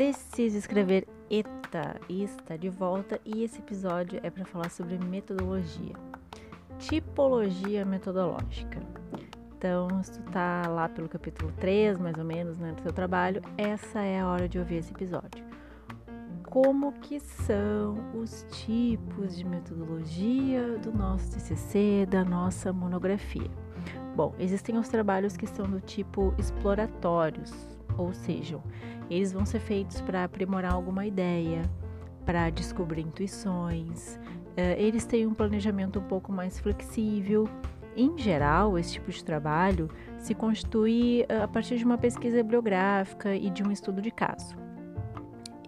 Preciso escrever ETA, está de volta e esse episódio é para falar sobre metodologia, tipologia metodológica. Então, se tu tá lá pelo capítulo 3, mais ou menos, né, do teu trabalho, essa é a hora de ouvir esse episódio. Como que são os tipos de metodologia do nosso TCC, da nossa monografia? Bom, existem os trabalhos que são do tipo exploratórios, ou seja, eles vão ser feitos para aprimorar alguma ideia, para descobrir intuições. Eh, eles têm um planejamento um pouco mais flexível em geral, esse tipo de trabalho se constitui ah, a partir de uma pesquisa bibliográfica e de um estudo de caso.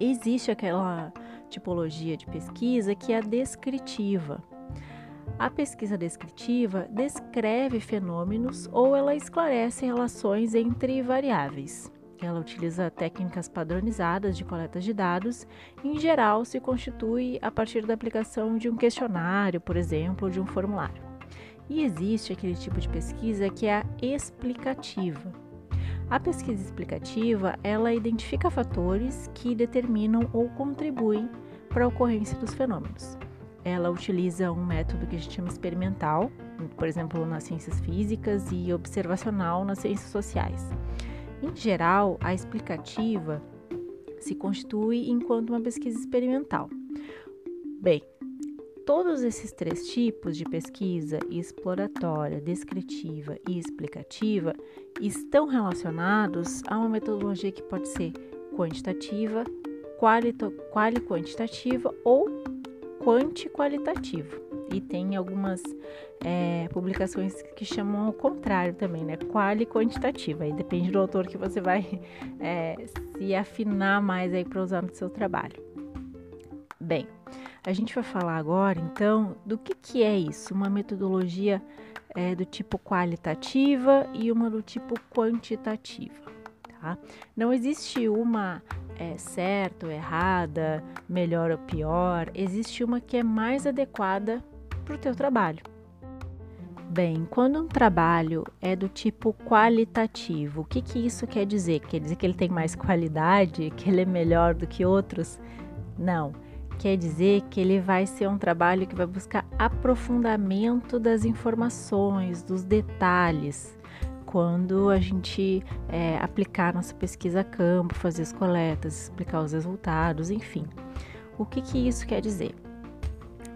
Existe aquela tipologia de pesquisa que é a descritiva. A pesquisa descritiva descreve fenômenos ou ela esclarece relações entre variáveis. Ela utiliza técnicas padronizadas de coleta de dados, e, em geral se constitui a partir da aplicação de um questionário, por exemplo, ou de um formulário. E existe aquele tipo de pesquisa que é a explicativa. A pesquisa explicativa, ela identifica fatores que determinam ou contribuem para a ocorrência dos fenômenos. Ela utiliza um método que a gente chama experimental, por exemplo, nas ciências físicas e observacional nas ciências sociais. Em geral, a explicativa se constitui enquanto uma pesquisa experimental. Bem, Todos esses três tipos de pesquisa, exploratória, descritiva e explicativa, estão relacionados a uma metodologia que pode ser quantitativa, quali-quantitativa ou quanti-qualitativa. E tem algumas é, publicações que chamam ao contrário também, né? Quali-quantitativa. Aí depende do autor que você vai é, se afinar mais aí para usar no seu trabalho. Bem, a gente vai falar agora, então, do que, que é isso, uma metodologia é, do tipo qualitativa e uma do tipo quantitativa. Tá? Não existe uma é, certa ou errada, melhor ou pior, existe uma que é mais adequada para o teu trabalho. Bem, quando um trabalho é do tipo qualitativo, o que, que isso quer dizer? Quer dizer que ele tem mais qualidade, que ele é melhor do que outros? Não quer dizer que ele vai ser um trabalho que vai buscar aprofundamento das informações, dos detalhes. Quando a gente é, aplicar nossa pesquisa a campo, fazer as coletas, explicar os resultados, enfim. O que, que isso quer dizer?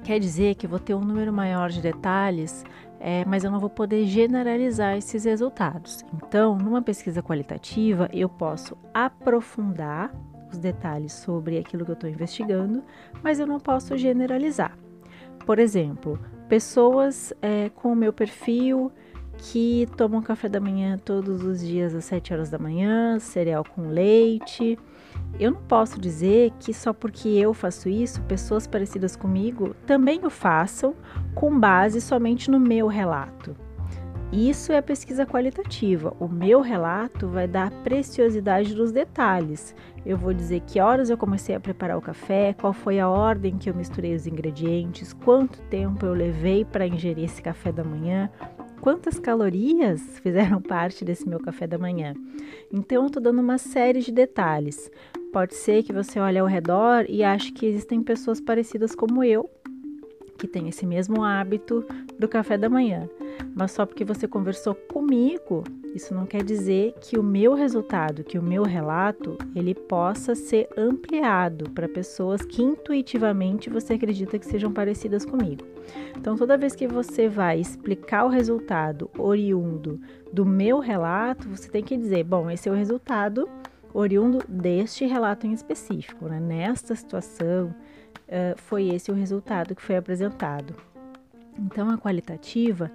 Quer dizer que vou ter um número maior de detalhes, é, mas eu não vou poder generalizar esses resultados. Então, numa pesquisa qualitativa, eu posso aprofundar os detalhes sobre aquilo que eu estou investigando, mas eu não posso generalizar. Por exemplo, pessoas é, com o meu perfil que tomam café da manhã todos os dias às 7 horas da manhã, cereal com leite. Eu não posso dizer que só porque eu faço isso, pessoas parecidas comigo também o façam com base somente no meu relato. Isso é pesquisa qualitativa. O meu relato vai dar preciosidade dos detalhes. Eu vou dizer que horas eu comecei a preparar o café, qual foi a ordem que eu misturei os ingredientes, quanto tempo eu levei para ingerir esse café da manhã, quantas calorias fizeram parte desse meu café da manhã. Então, eu estou dando uma série de detalhes. Pode ser que você olhe ao redor e ache que existem pessoas parecidas como eu, que têm esse mesmo hábito do café da manhã. Mas só porque você conversou comigo, isso não quer dizer que o meu resultado, que o meu relato, ele possa ser ampliado para pessoas que intuitivamente você acredita que sejam parecidas comigo. Então, toda vez que você vai explicar o resultado oriundo do meu relato, você tem que dizer: bom, esse é o resultado oriundo deste relato em específico, né? Nesta situação, uh, foi esse o resultado que foi apresentado. Então, a qualitativa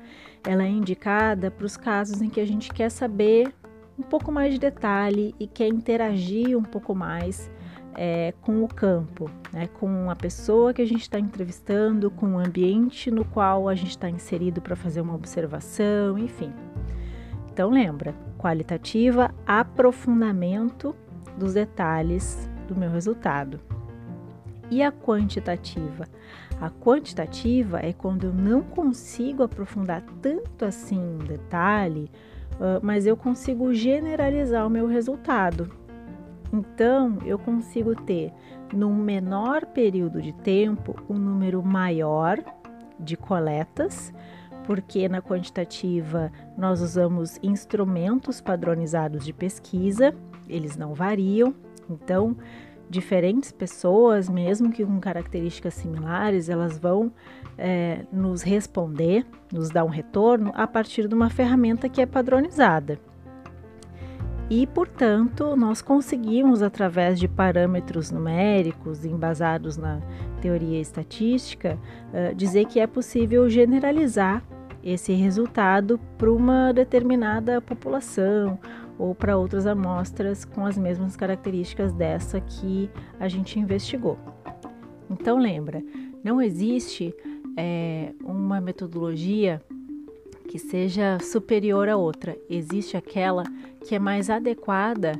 ela é indicada para os casos em que a gente quer saber um pouco mais de detalhe e quer interagir um pouco mais é, com o campo, né, com a pessoa que a gente está entrevistando, com o ambiente no qual a gente está inserido para fazer uma observação, enfim. Então, lembra: qualitativa, aprofundamento dos detalhes do meu resultado. E a quantitativa? A quantitativa é quando eu não consigo aprofundar tanto assim em detalhe, mas eu consigo generalizar o meu resultado. Então, eu consigo ter, num menor período de tempo, um número maior de coletas, porque na quantitativa nós usamos instrumentos padronizados de pesquisa, eles não variam, então diferentes pessoas, mesmo que com características similares, elas vão é, nos responder, nos dar um retorno a partir de uma ferramenta que é padronizada. E, portanto, nós conseguimos, através de parâmetros numéricos embasados na teoria estatística, uh, dizer que é possível generalizar esse resultado para uma determinada população ou para outras amostras com as mesmas características dessa que a gente investigou. Então, lembra, não existe é, uma metodologia que seja superior à outra. Existe aquela que é mais adequada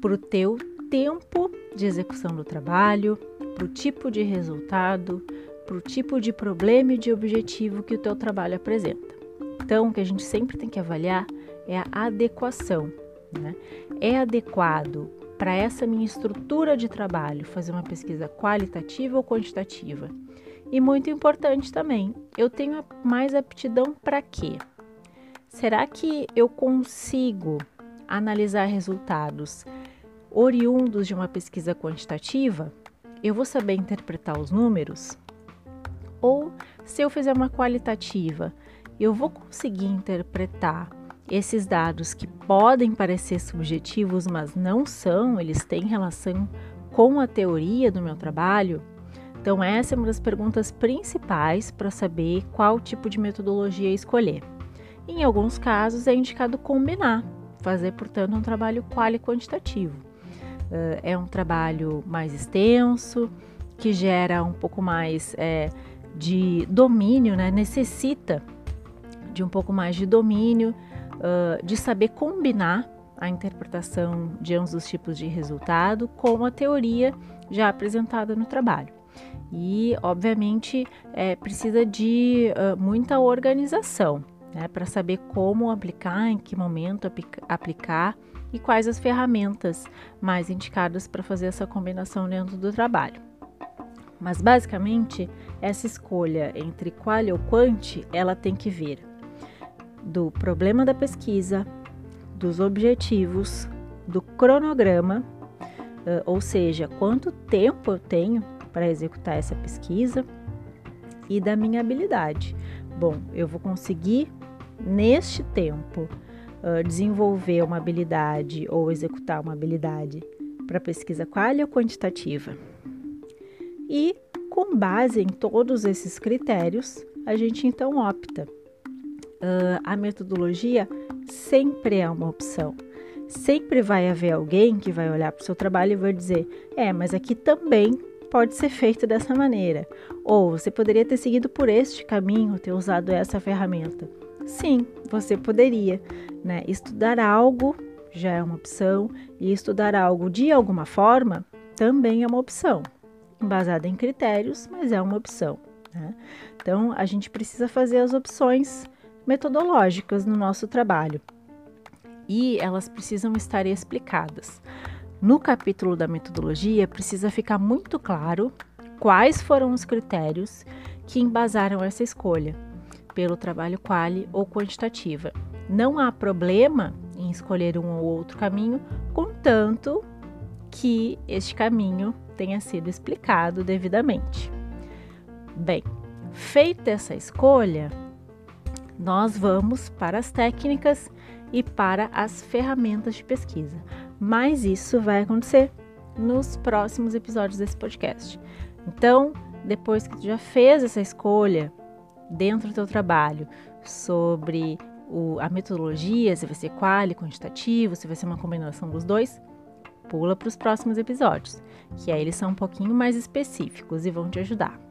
para o teu tempo de execução do trabalho, para o tipo de resultado, para o tipo de problema e de objetivo que o teu trabalho apresenta. Então, o que a gente sempre tem que avaliar é a adequação. Né? É adequado para essa minha estrutura de trabalho fazer uma pesquisa qualitativa ou quantitativa? E muito importante também, eu tenho mais aptidão para quê? Será que eu consigo analisar resultados oriundos de uma pesquisa quantitativa? Eu vou saber interpretar os números? Ou se eu fizer uma qualitativa, eu vou conseguir interpretar esses dados que podem parecer subjetivos, mas não são, eles têm relação com a teoria do meu trabalho? Então, essa é uma das perguntas principais para saber qual tipo de metodologia escolher. Em alguns casos, é indicado combinar, fazer, portanto, um trabalho quali-quantitativo. Uh, é um trabalho mais extenso, que gera um pouco mais é, de domínio, né? necessita de um pouco mais de domínio, uh, de saber combinar a interpretação de ambos os tipos de resultado com a teoria já apresentada no trabalho. E, obviamente, é, precisa de uh, muita organização né, para saber como aplicar, em que momento aplicar e quais as ferramentas mais indicadas para fazer essa combinação dentro do trabalho. Mas basicamente, essa escolha entre qual ou quant, ela tem que vir do problema da pesquisa, dos objetivos, do cronograma, ou seja, quanto tempo eu tenho para executar essa pesquisa e da minha habilidade. Bom, eu vou conseguir neste tempo uh, desenvolver uma habilidade ou executar uma habilidade para pesquisa qual ou quantitativa. E com base em todos esses critérios, a gente então opta. Uh, a metodologia sempre é uma opção sempre vai haver alguém que vai olhar para o seu trabalho e vai dizer: é, mas aqui também pode ser feito dessa maneira. Ou você poderia ter seguido por este caminho, ter usado essa ferramenta. Sim, você poderia. Né? Estudar algo já é uma opção, e estudar algo de alguma forma também é uma opção. Embasada em critérios, mas é uma opção. Né? Então, a gente precisa fazer as opções metodológicas no nosso trabalho. E elas precisam estar explicadas. No capítulo da metodologia, precisa ficar muito claro quais foram os critérios que embasaram essa escolha pelo trabalho quali ou quantitativa. Não há problema em escolher um ou outro caminho, contanto que este caminho tenha sido explicado devidamente. Bem, feita essa escolha, nós vamos para as técnicas e para as ferramentas de pesquisa. Mas isso vai acontecer nos próximos episódios desse podcast. Então, depois que tu já fez essa escolha dentro do teu trabalho sobre o, a metodologia, se vai ser quali, quantitativo, se vai ser uma combinação dos dois, pula para os próximos episódios, que aí eles são um pouquinho mais específicos e vão te ajudar.